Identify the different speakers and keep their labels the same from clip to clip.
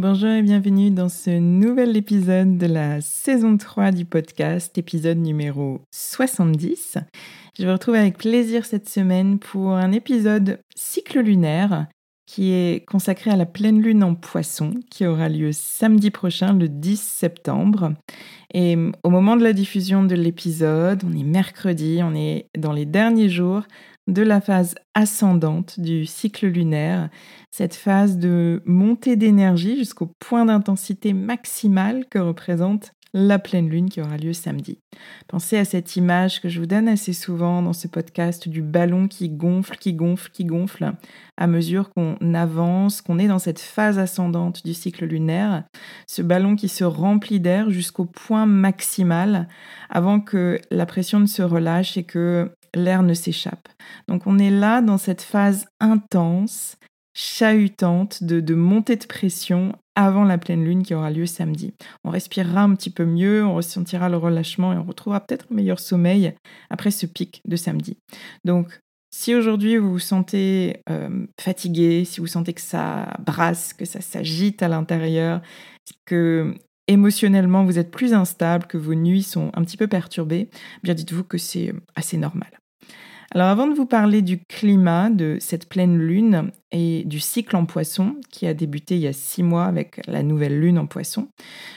Speaker 1: Bonjour et bienvenue dans ce nouvel épisode de la saison 3 du podcast, épisode numéro 70. Je vous retrouve avec plaisir cette semaine pour un épisode cycle lunaire qui est consacré à la pleine lune en poisson qui aura lieu samedi prochain le 10 septembre. Et au moment de la diffusion de l'épisode, on est mercredi, on est dans les derniers jours de la phase ascendante du cycle lunaire, cette phase de montée d'énergie jusqu'au point d'intensité maximale que représente la pleine lune qui aura lieu samedi. Pensez à cette image que je vous donne assez souvent dans ce podcast du ballon qui gonfle, qui gonfle, qui gonfle à mesure qu'on avance, qu'on est dans cette phase ascendante du cycle lunaire. Ce ballon qui se remplit d'air jusqu'au point maximal avant que la pression ne se relâche et que l'air ne s'échappe. Donc on est là dans cette phase intense, chahutante de, de montée de pression avant la pleine lune qui aura lieu samedi. On respirera un petit peu mieux, on ressentira le relâchement et on retrouvera peut-être un meilleur sommeil après ce pic de samedi. Donc si aujourd'hui vous vous sentez euh, fatigué, si vous sentez que ça brasse, que ça s'agite à l'intérieur, que émotionnellement vous êtes plus instable, que vos nuits sont un petit peu perturbées, bien dites-vous que c'est assez normal. Alors avant de vous parler du climat de cette pleine lune et du cycle en poisson qui a débuté il y a six mois avec la nouvelle lune en poisson,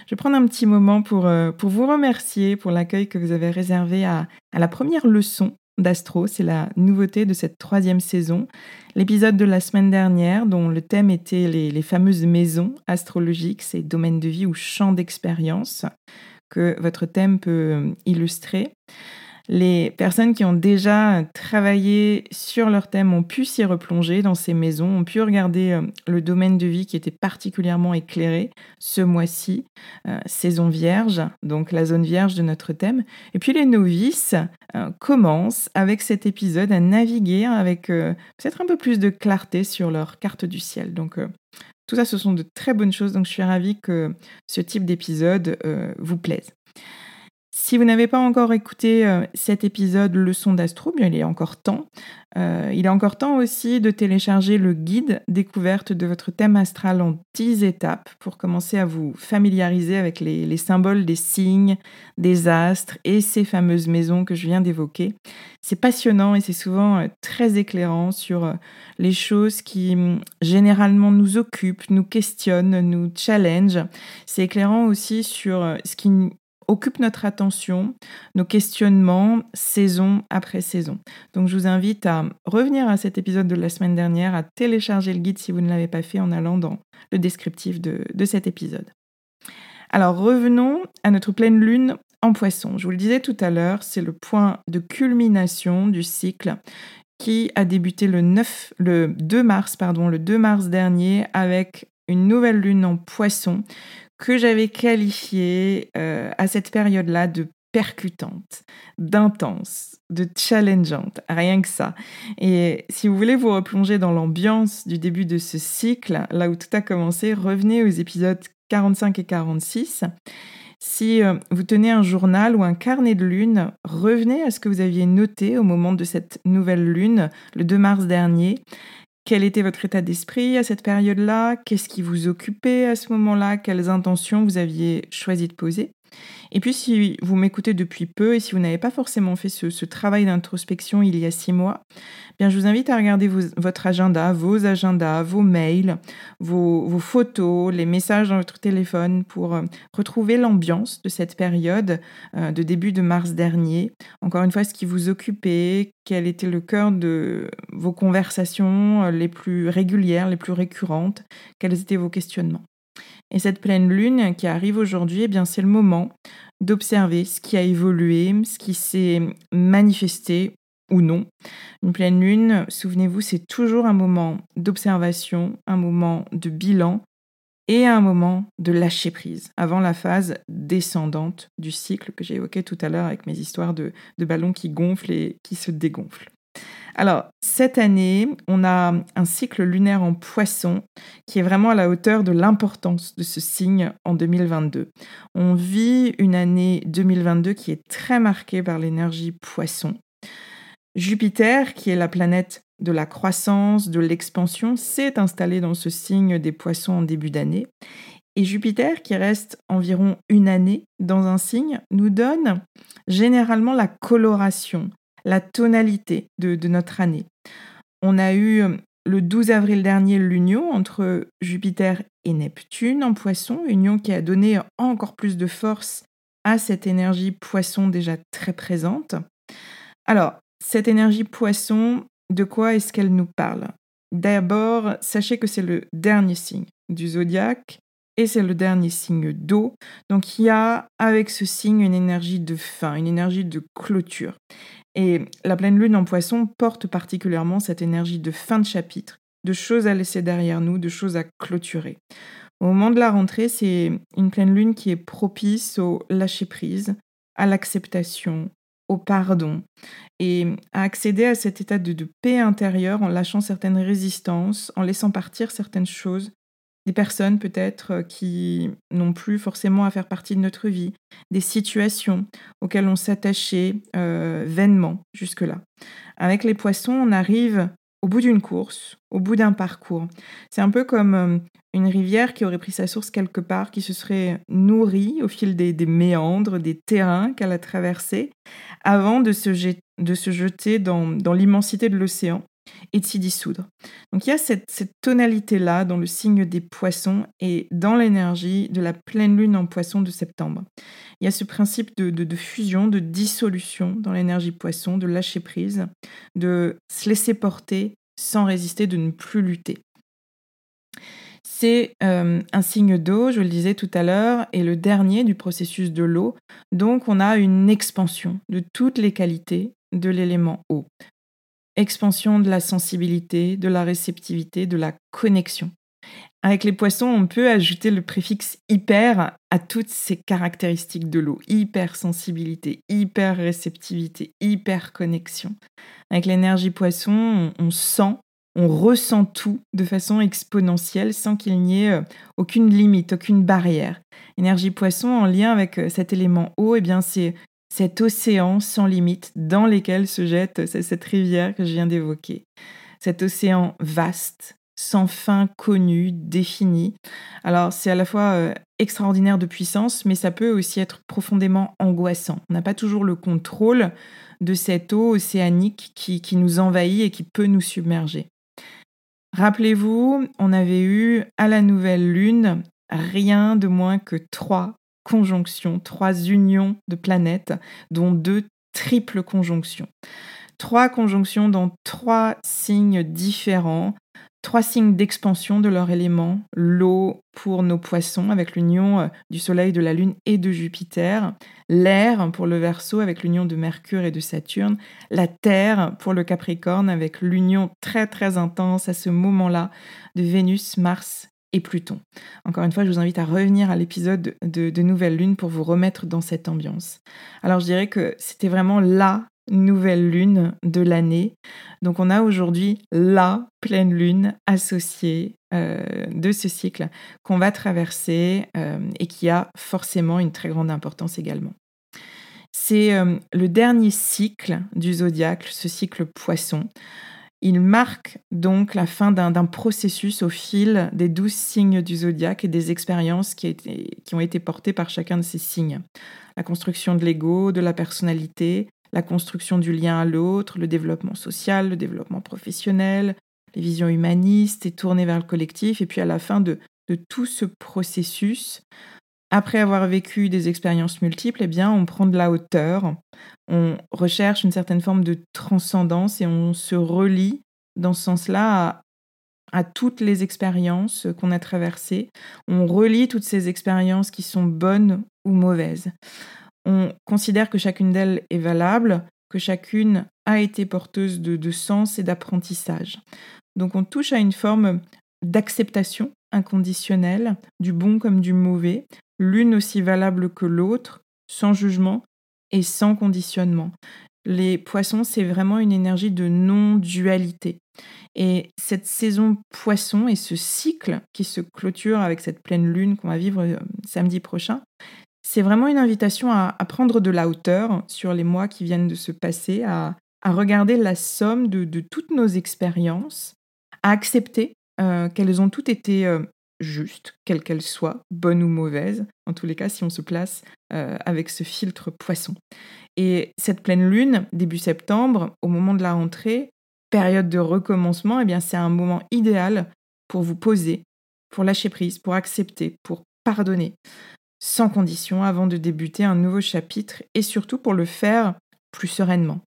Speaker 1: je vais prendre un petit moment pour, euh, pour vous remercier pour l'accueil que vous avez réservé à, la première leçon d'Astro. C'est la nouveauté de cette troisième saison. L'épisode de la semaine dernière, dont le thème était les, les fameuses maisons astrologiques, ces domaines de vie ou champs d'expérience que votre thème peut euh, illustrer. Les personnes qui ont déjà travaillé sur leur thème ont pu s'y replonger dans ces maisons, ont pu regarder euh, le domaine de vie qui était particulièrement éclairé ce mois-ci, euh, saison vierge, donc la zone vierge de notre thème. Et puis les novices euh, commencent avec cet épisode à naviguer avec peut-être un peu plus de clarté sur leur carte du ciel. Donc tout ça, ce sont de très bonnes choses, donc je suis ravie que ce type d'épisode vous plaise. Si vous n'avez pas encore écouté euh, cet épisode Leçon d'Astro, bien il est encore temps. Euh, il est encore temps aussi de télécharger le guide découverte de votre thème astral en 10 étapes pour commencer à vous familiariser avec les, symboles des signes, des astres et ces fameuses maisons que je viens d'évoquer. C'est passionnant et c'est souvent euh, très éclairant sur les choses qui hum, généralement nous occupent, nous questionnent, nous challenge. C'est éclairant aussi sur ce qui occupe notre attention, nos questionnements, saison après saison. Donc je vous invite à revenir à cet épisode de la semaine dernière, à télécharger le guide si vous ne l'avez pas fait en allant dans le descriptif de, de cet épisode. Alors revenons à notre pleine lune en poisson. Je vous le disais tout à l'heure, c'est le point de culmination du cycle qui a débuté le, 9, le 2 mars, pardon, le 2 mars dernier avec une nouvelle lune en poisson que j'avais qualifié euh, à cette période-là de percutante, d'intense, de challengeante, rien que ça. Et si vous voulez vous replonger dans l'ambiance du début de ce cycle, là où tout a commencé, revenez aux épisodes 45 et 46. Si euh, vous tenez un journal ou un carnet de lune, revenez à ce que vous aviez noté au moment de cette nouvelle lune, le 2 mars dernier. Quel était votre état d'esprit à cette période-là? Qu'est-ce qui vous occupait à ce moment-là? Quelles intentions vous aviez choisi de poser? Et puis, si vous m'écoutez depuis peu et si vous n'avez pas forcément fait ce, travail d'introspection il y a six mois, bien, je vous invite à regarder votre agenda, vos agendas, vos mails, vos, photos, les messages dans votre téléphone pour euh, retrouver l'ambiance de cette période euh, de début de mars dernier. Encore une fois, ce qui vous occupait, quel était le cœur de vos conversations euh, les plus régulières, les plus récurrentes, quels étaient vos questionnements. Et cette pleine lune qui arrive aujourd'hui, eh bien c'est le moment d'observer ce qui a évolué, ce qui s'est manifesté ou non. Une pleine lune, souvenez-vous, c'est toujours un moment d'observation, un moment de bilan et un moment de lâcher prise avant la phase descendante du cycle que j'ai évoqué tout à l'heure avec mes histoires de, de ballons qui gonflent et qui se dégonflent. Alors, cette année, on a un cycle lunaire en poisson qui est vraiment à la hauteur de l'importance de ce signe en 2022. On vit une année 2022 qui est très marquée par l'énergie poisson. Jupiter, qui est la planète de la croissance, de l'expansion, s'est installé dans ce signe des poissons en début d'année. Et Jupiter, qui reste environ une année dans un signe, nous donne généralement la coloration, la tonalité de, notre année. On a eu euh, le 12 avril dernier l'union entre Jupiter et Neptune en poisson, union qui a donné encore plus de force à cette énergie poisson déjà très présente. Alors, cette énergie poisson, de quoi est-ce qu'elle nous parle? D'abord, sachez que c'est le dernier signe du zodiaque et c'est le dernier signe d'eau. Donc il y a avec ce signe une énergie de fin, une énergie de clôture. Et la pleine lune en poisson porte particulièrement cette énergie de fin de chapitre, de choses à laisser derrière nous, de choses à clôturer. Au moment de la rentrée, c'est une pleine lune qui est propice au lâcher-prise, à l'acceptation, au pardon, et à accéder à cet état de, de paix intérieure en lâchant certaines résistances, en laissant partir certaines choses des personnes peut-être euh, qui n'ont plus forcément à faire partie de notre vie, des situations auxquelles on s'attachait euh, vainement jusque-là. Avec les poissons, on arrive au bout d'une course, au bout d'un parcours. C'est un peu comme euh, une rivière qui aurait pris sa source quelque part, qui se serait nourrie au fil des, méandres, des terrains qu'elle a traversés, avant de se, jeter dans l'immensité de l'océan et de s'y dissoudre. Donc il y a cette, tonalité-là dans le signe des poissons et dans l'énergie de la pleine lune en poisson de septembre. Il y a ce principe de, fusion, de dissolution dans l'énergie poisson, de lâcher prise, de se laisser porter sans résister, de ne plus lutter. C'est euh, un signe d'eau, je le disais tout à l'heure, et le dernier du processus de l'eau. Donc on a une expansion de toutes les qualités de l'élément eau expansion de la sensibilité, de la réceptivité, de la connexion. Avec les poissons, on peut ajouter le préfixe hyper à toutes ces caractéristiques de l'eau. Hypersensibilité, hyper réceptivité, hyper connexion. Avec l'énergie poisson, on, sent, on ressent tout de façon exponentielle sans qu'il n'y ait euh, aucune limite, aucune barrière. Énergie poisson en lien avec euh, cet élément eau, eh bien c'est cet océan sans limite dans lequel se jette cette rivière que je viens d'évoquer. Cet océan vaste, sans fin connu, défini. Alors c'est à la fois euh, extraordinaire de puissance, mais ça peut aussi être profondément angoissant. On n'a pas toujours le contrôle de cette eau océanique qui, qui nous envahit et qui peut nous submerger. Rappelez-vous, on avait eu à la nouvelle lune rien de moins que trois conjonctions, trois unions de planètes, dont deux triples conjonctions. Trois conjonctions dans trois signes différents, trois signes d'expansion de leur élément, l'eau pour nos poissons avec l'union euh, du Soleil, de la Lune et de Jupiter, l'air pour le Verseau avec l'union de Mercure et de Saturne, la terre pour le Capricorne avec l'union très très intense à ce moment-là de Vénus, Mars Pluton. Encore une fois, je vous invite à revenir à l'épisode de, Nouvelle Lune pour vous remettre dans cette ambiance. Alors je dirais que c'était vraiment la nouvelle lune de l'année. Donc on a aujourd'hui la pleine lune associée de ce cycle qu'on va traverser et qui a forcément une très grande importance également. C'est le dernier cycle du zodiaque, ce cycle poisson. Il marque donc la fin d'un processus au fil des douze signes du zodiaque et des expériences qui, ont été portées par chacun de ces signes. La construction de l'ego, de la personnalité, la construction du lien à l'autre, le développement social, le développement professionnel, les visions humanistes et tournées vers le collectif. Et puis à la fin de tout ce processus, après avoir vécu des expériences multiples, eh bien, on prend de la hauteur, on recherche une certaine forme de transcendance et on se relie dans ce sens-là à, toutes les expériences qu'on a traversées. On relie toutes ces expériences qui sont bonnes ou mauvaises. On considère que chacune d'elles est valable, que chacune a été porteuse de sens et d'apprentissage. Donc on touche à une forme d'acceptation inconditionnelle, du bon comme du mauvais, l'une aussi valable que l'autre, sans jugement et sans conditionnement. Les poissons, c'est vraiment une énergie de non-dualité. Et cette saison poisson et ce cycle qui se clôture avec cette pleine lune qu'on va vivre euh, samedi prochain, c'est vraiment une invitation à, prendre de la hauteur sur les mois qui viennent de se passer, à, regarder la somme de, toutes nos expériences, à accepter euh, qu'elles ont toutes été euh, juste, quelle qu'elle soit, bonne ou mauvaise, en tous les cas si on se place euh, avec ce filtre poisson. Et cette pleine lune, début septembre, au moment de la rentrée, période de recommencement, eh bien c'est un moment idéal pour vous poser, pour lâcher prise, pour accepter, pour pardonner, sans condition avant de débuter un nouveau chapitre et surtout pour le faire plus sereinement.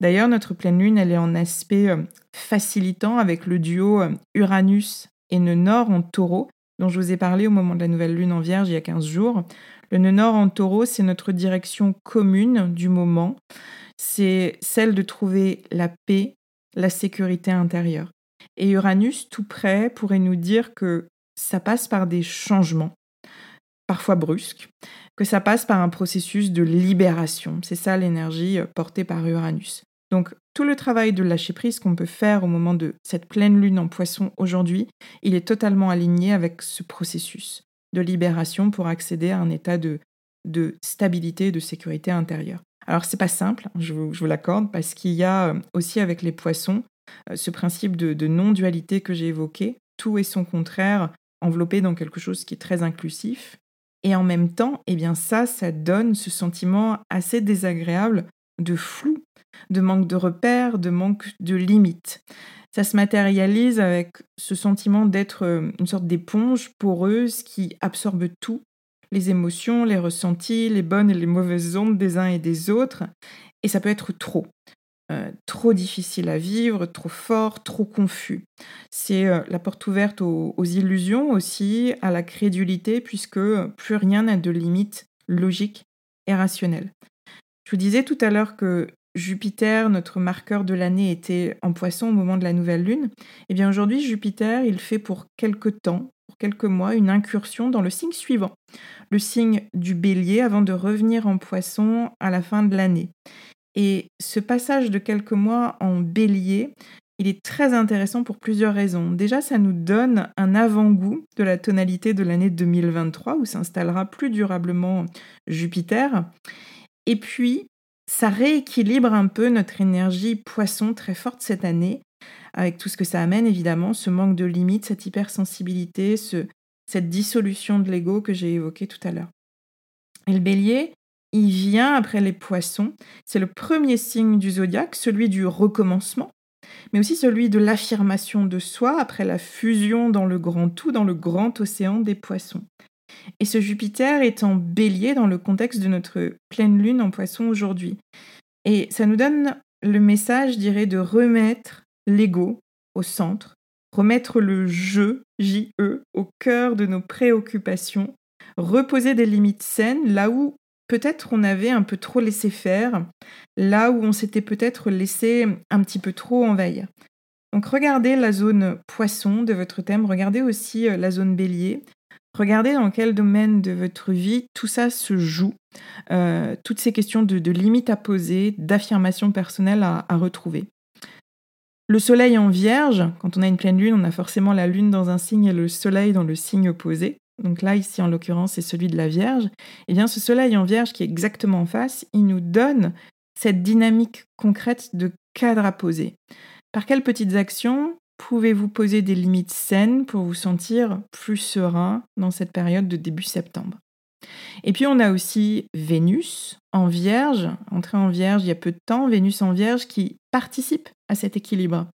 Speaker 1: D'ailleurs, notre pleine lune, elle est en aspect euh, facilitant avec le duo euh, Uranus et Nœud Nord en taureau, dont je vous ai parlé au moment de la nouvelle lune en vierge il y a 15 jours. Le nœud nord en taureau, c'est notre direction commune du moment. C'est celle de trouver la paix, la sécurité intérieure. Et Uranus, tout près, pourrait nous dire que ça passe par des changements, parfois brusques, que ça passe par un processus de libération. C'est ça l'énergie euh, portée par Uranus. Donc tout le travail de lâcher prise qu'on peut faire au moment de cette pleine lune en poisson aujourd'hui, il est totalement aligné avec ce processus de libération pour accéder à un état de, de stabilité, de sécurité intérieure. Alors c'est pas simple, hein, je vous, l'accorde, parce qu'il y a euh, aussi avec les poissons euh, ce principe de, non-dualité que j'ai évoqué, tout est son contraire, enveloppé dans quelque chose qui est très inclusif. Et en même temps, eh bien ça, ça donne ce sentiment assez désagréable de flou de manque de repères, de manque de limites. Ça se matérialise avec ce sentiment d'être euh, une sorte d'éponge poreuse qui absorbe tout, les émotions, les ressentis, les bonnes et les mauvaises ondes des uns et des autres. Et ça peut être trop. Euh, trop difficile à vivre, trop fort, trop confus. C'est euh, la porte ouverte aux, illusions aussi, à la crédulité, puisque plus rien n'a de limite logique et rationnelle. Je vous disais tout à l'heure que Jupiter, notre marqueur de l'année, était en poisson au moment de la nouvelle lune, eh bien aujourd'hui, Jupiter, il fait pour quelques temps, pour quelques mois, une incursion dans le signe suivant, le signe du bélier, avant de revenir en poisson à la fin de l'année. Et ce passage de quelques mois en bélier, il est très intéressant pour plusieurs raisons. Déjà, ça nous donne un avant-goût de la tonalité de l'année 2023, où s'installera plus durablement Jupiter. Et puis, ça rééquilibre un peu notre énergie poisson très forte cette année, avec tout ce que ça amène évidemment, ce manque de limites, cette hypersensibilité, ce, cette dissolution de l'ego que j'ai évoqué tout à l'heure. Et le bélier, il vient après les poissons. C'est le premier signe du zodiaque, celui du recommencement, mais aussi celui de l'affirmation de soi après la fusion dans le grand tout, dans le grand océan des poissons. Et ce Jupiter est en bélier dans le contexte de notre pleine lune en poisson aujourd'hui. Et ça nous donne le message, je dirais, de remettre l'ego au centre, remettre le je, J-E, au cœur de nos préoccupations, reposer des limites saines là où peut-être on avait un peu trop laissé faire, là où on s'était peut-être laissé un petit peu trop envahir. Donc regardez la zone poisson de votre thème, regardez aussi euh, la zone bélier, Regardez dans quel domaine de votre vie tout ça se joue, euh, toutes ces questions de, limites à poser, d'affirmation personnelle à, retrouver. Le soleil en vierge, quand on a une pleine lune, on a forcément la lune dans un signe et le soleil dans le signe opposé. Donc là, ici, en l'occurrence, c'est celui de la Vierge. Eh bien, ce soleil en Vierge qui est exactement en face, il nous donne cette dynamique concrète de cadre à poser. Par quelles petites actions pouvez-vous poser des limites saines pour vous sentir plus serein dans cette période de début septembre? Et puis on a aussi Vénus en Vierge, entrée en Vierge il y a peu de temps, Vénus en Vierge qui participe à cet équilibre.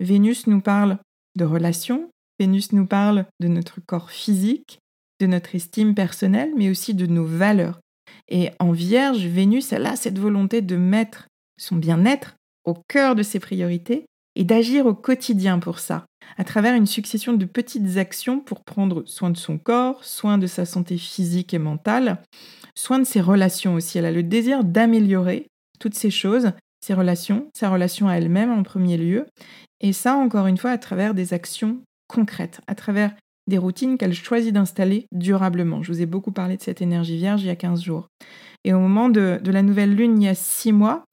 Speaker 1: Vénus nous parle de relations, Vénus nous parle de notre corps physique, de notre estime personnelle, mais aussi de nos valeurs. Et en Vierge, Vénus, elle a cette volonté de mettre son bien-être au cœur de ses priorités et d'agir au quotidien pour ça, à travers une succession de petites actions pour prendre soin de son corps, soin de sa santé physique et mentale, soin de ses relations aussi. Elle a le désir d'améliorer toutes ces choses, ses relations, sa relation à elle-même en premier lieu, et ça encore une fois à travers des actions concrètes, à travers des routines qu'elle choisit d'installer durablement. Je vous ai beaucoup parlé de cette énergie vierge il y a 15 jours. Et au moment de, de la nouvelle lune, il y a 6 mois,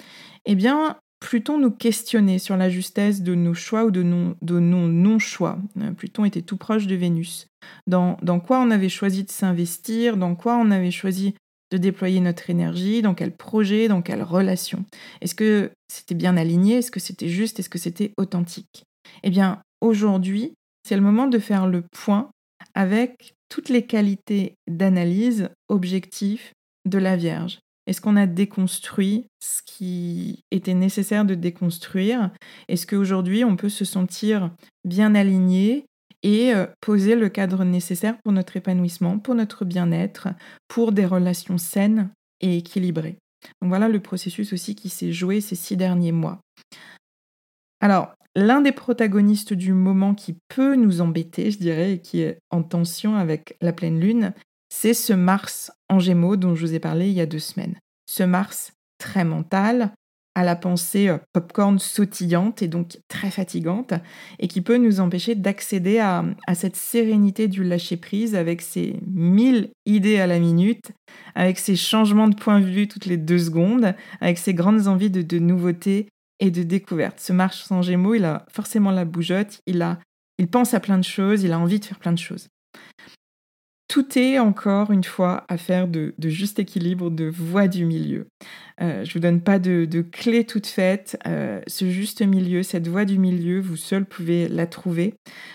Speaker 1: eh bien, Pluton nous questionnait sur la justesse de nos choix ou de nos non-choix. Euh, Pluton était tout proche de Vénus. Dans, dans quoi on avait choisi de s'investir, dans quoi on avait choisi de déployer notre énergie, dans quel projet, dans quelle relation? Est-ce que c'était bien aligné? Est-ce que c'était juste? Est-ce que c'était authentique? Eh bien, aujourd'hui, c'est le moment de faire le point avec toutes les qualités d'analyse objectif de la Vierge. Est-ce qu'on a déconstruit ce qui était nécessaire de déconstruire? Est-ce qu'aujourd'hui, on peut se sentir bien aligné et euh, poser le cadre nécessaire pour notre épanouissement, pour notre bien-être, pour des relations saines et équilibrées? Donc voilà le processus aussi qui s'est joué ces six derniers mois. Alors, l'un des protagonistes du moment qui peut nous embêter, je dirais, et qui est en tension avec la pleine lune, c'est ce Mars en Gémeaux dont je vous ai parlé il y a deux semaines. Ce Mars très mental, à la pensée euh, popcorn sautillante et donc très fatigante, et qui peut nous empêcher d'accéder à, cette sérénité du lâcher-prise avec ses mille idées à la minute, avec ses changements de point de vue toutes les deux secondes, avec ses grandes envies de, de nouveautés et de découvertes. Ce Mars sans Gémeaux, il a forcément la bougeotte, il, a, il pense à plein de choses, il a envie de faire plein de choses. Tout est encore une fois affaire de, de juste équilibre, de voie du milieu. Euh, je ne vous donne pas de, de clé toute faite. Euh, ce juste milieu, cette voie du milieu, vous seul pouvez la trouver.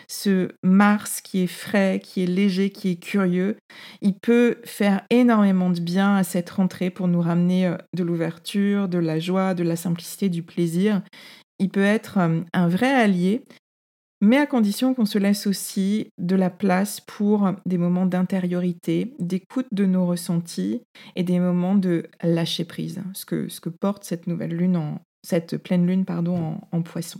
Speaker 1: Ce Mars qui est frais, qui est léger, qui est curieux, il peut faire énormément de bien à cette rentrée pour nous ramener euh, de l'ouverture, de la joie, de la simplicité, du plaisir. Il peut être un vrai allié mais à condition qu'on se laisse aussi de la place pour des moments d'intériorité, d'écoute de nos ressentis et des moments de lâcher prise, ce que, porte cette nouvelle lune, en, cette pleine lune pardon, en, poisson.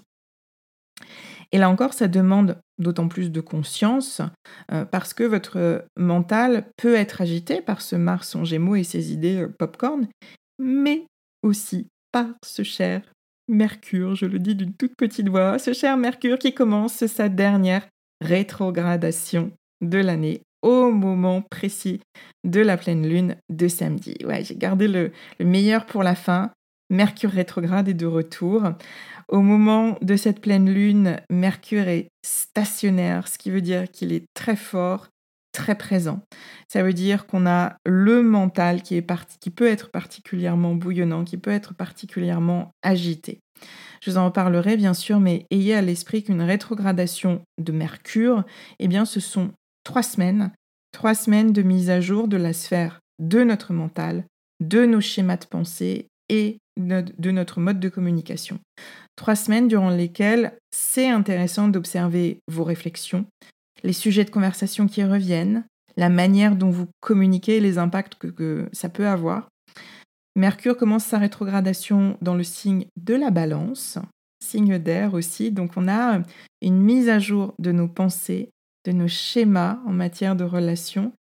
Speaker 1: Et là encore, ça demande d'autant plus de conscience euh, parce que votre mental peut être agité par ce Mars en Gémeaux et ses idées euh, popcorn, mais aussi par ce cher Mercure, je le dis d'une toute petite voix, ce cher Mercure qui commence sa dernière rétrogradation de l'année au moment précis de la pleine lune de samedi. Ouais, j'ai gardé le, meilleur pour la fin. Mercure rétrograde est de retour. Au moment de cette pleine lune, Mercure est stationnaire, ce qui veut dire qu'il est très fort, très présent. Ça veut dire qu'on a le mental qui, peut être particulièrement bouillonnant, qui peut être particulièrement agité. Je vous en reparlerai bien sûr, mais ayez à l'esprit qu'une rétrogradation de Mercure, eh bien, ce sont trois semaines, trois semaines de mise à jour de la sphère de notre mental, de nos schémas de pensée et de notre mode de communication. Trois semaines durant lesquelles c'est intéressant d'observer vos réflexions, les sujets de conversation qui reviennent, la manière dont vous communiquez, les impacts que, ça peut avoir. Mercure commence sa rétrogradation dans le signe de la balance, signe d'air aussi. Donc on a une mise à jour de nos pensées, de nos schémas en matière de relations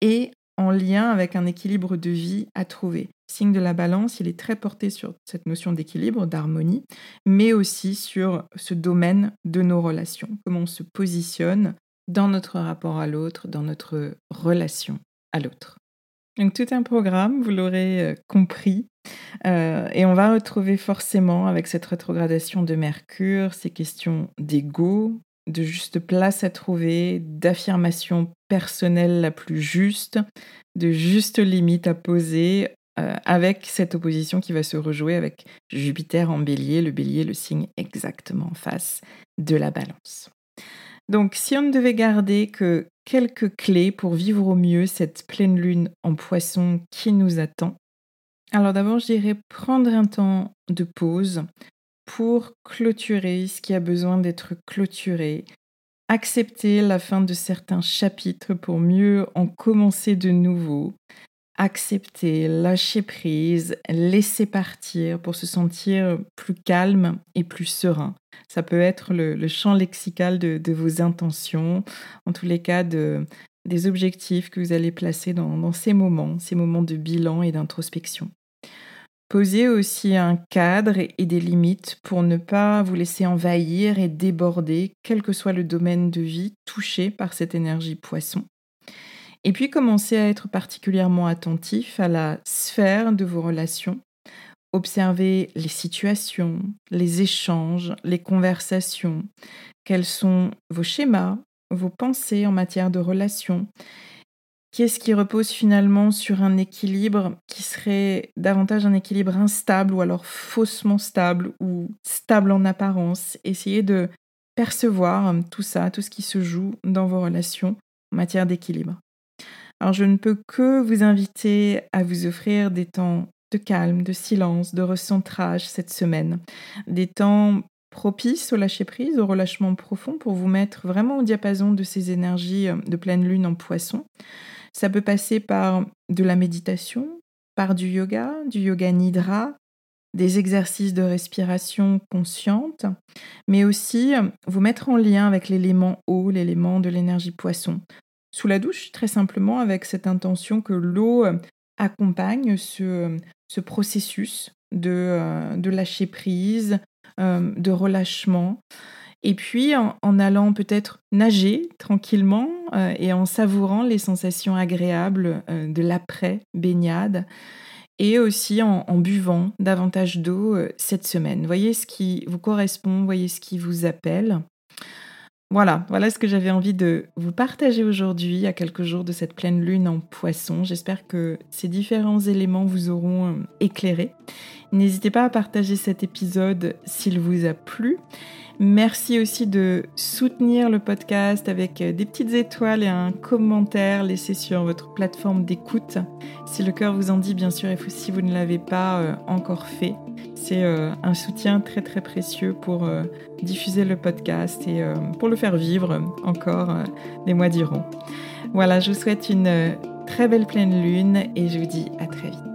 Speaker 1: et en lien avec un équilibre de vie à trouver. Signe de la balance, il est très porté sur cette notion d'équilibre, d'harmonie, mais aussi sur ce domaine de nos relations, comment on se positionne dans notre rapport à l'autre, dans notre relation à l'autre. Donc tout un programme, vous l'aurez euh, compris. Euh, et on va retrouver forcément avec cette rétrogradation de Mercure ces questions d'ego, de juste place à trouver, d'affirmation personnelle la plus juste, de juste limite à poser euh, avec cette opposition qui va se rejouer avec Jupiter en bélier, le bélier, le signe exactement en face de la balance. Donc si on ne devait garder que quelques clés pour vivre au mieux cette pleine lune en poisson qui nous attend, alors d'abord je dirais prendre un temps de pause pour clôturer ce qui a besoin d'être clôturé, accepter la fin de certains chapitres pour mieux en commencer de nouveaux, accepter, lâcher prise, laisser partir pour se sentir plus calme et plus serein. Ça peut être le, champ lexical de, vos intentions, en tous les cas de, des objectifs que vous allez placer dans, dans ces moments, ces moments de bilan et d'introspection. Posez aussi un cadre et des limites pour ne pas vous laisser envahir et déborder, quel que soit le domaine de vie touché par cette énergie poisson. Et puis commencez à être particulièrement attentif à la sphère de vos relations. Observez les situations, les échanges, les conversations, quels sont vos schémas, vos pensées en matière de relations? Qu'est-ce qui repose finalement sur un équilibre qui serait davantage un équilibre instable ou alors faussement stable ou stable en apparence? Essayez de percevoir tout ça, tout ce qui se joue dans vos relations en matière d'équilibre. Alors je ne peux que vous inviter à vous offrir des temps de calme, de silence, de recentrage cette semaine, des temps propices au lâcher-prise, au relâchement profond pour vous mettre vraiment au diapason de ces énergies euh, de pleine lune en poisson. Ça peut passer par de la méditation, par du yoga, du yoga nidra, des exercices de respiration consciente, mais aussi euh, vous mettre en lien avec l'élément eau, l'élément de l'énergie poisson, sous la douche, très simplement avec cette intention que l'eau euh, accompagne ce, processus de, euh, de, lâcher prise, euh, de relâchement. Et puis en, allant peut-être nager tranquillement et en savourant les sensations agréables de l'après-baignade et aussi en buvant davantage d'eau cette semaine. Voyez ce qui vous correspond, voyez ce qui vous appelle. Voilà, voilà ce que j'avais envie de vous partager aujourd'hui à quelques jours de cette pleine lune en poisson. J'espère que ces différents éléments vous auront euh, éclairé. N'hésitez pas à partager cet épisode s'il vous a plu. Merci aussi de soutenir le podcast avec euh, des petites étoiles et un commentaire laissé sur votre plateforme d'écoute. Si le cœur vous en dit, bien sûr, et si vous ne l'avez pas euh, encore fait. C'est euh, un soutien très très précieux pour diffuser le podcast et pour le faire vivre encore des mois durant. Voilà, je vous souhaite une très belle pleine lune et je vous dis à très vite.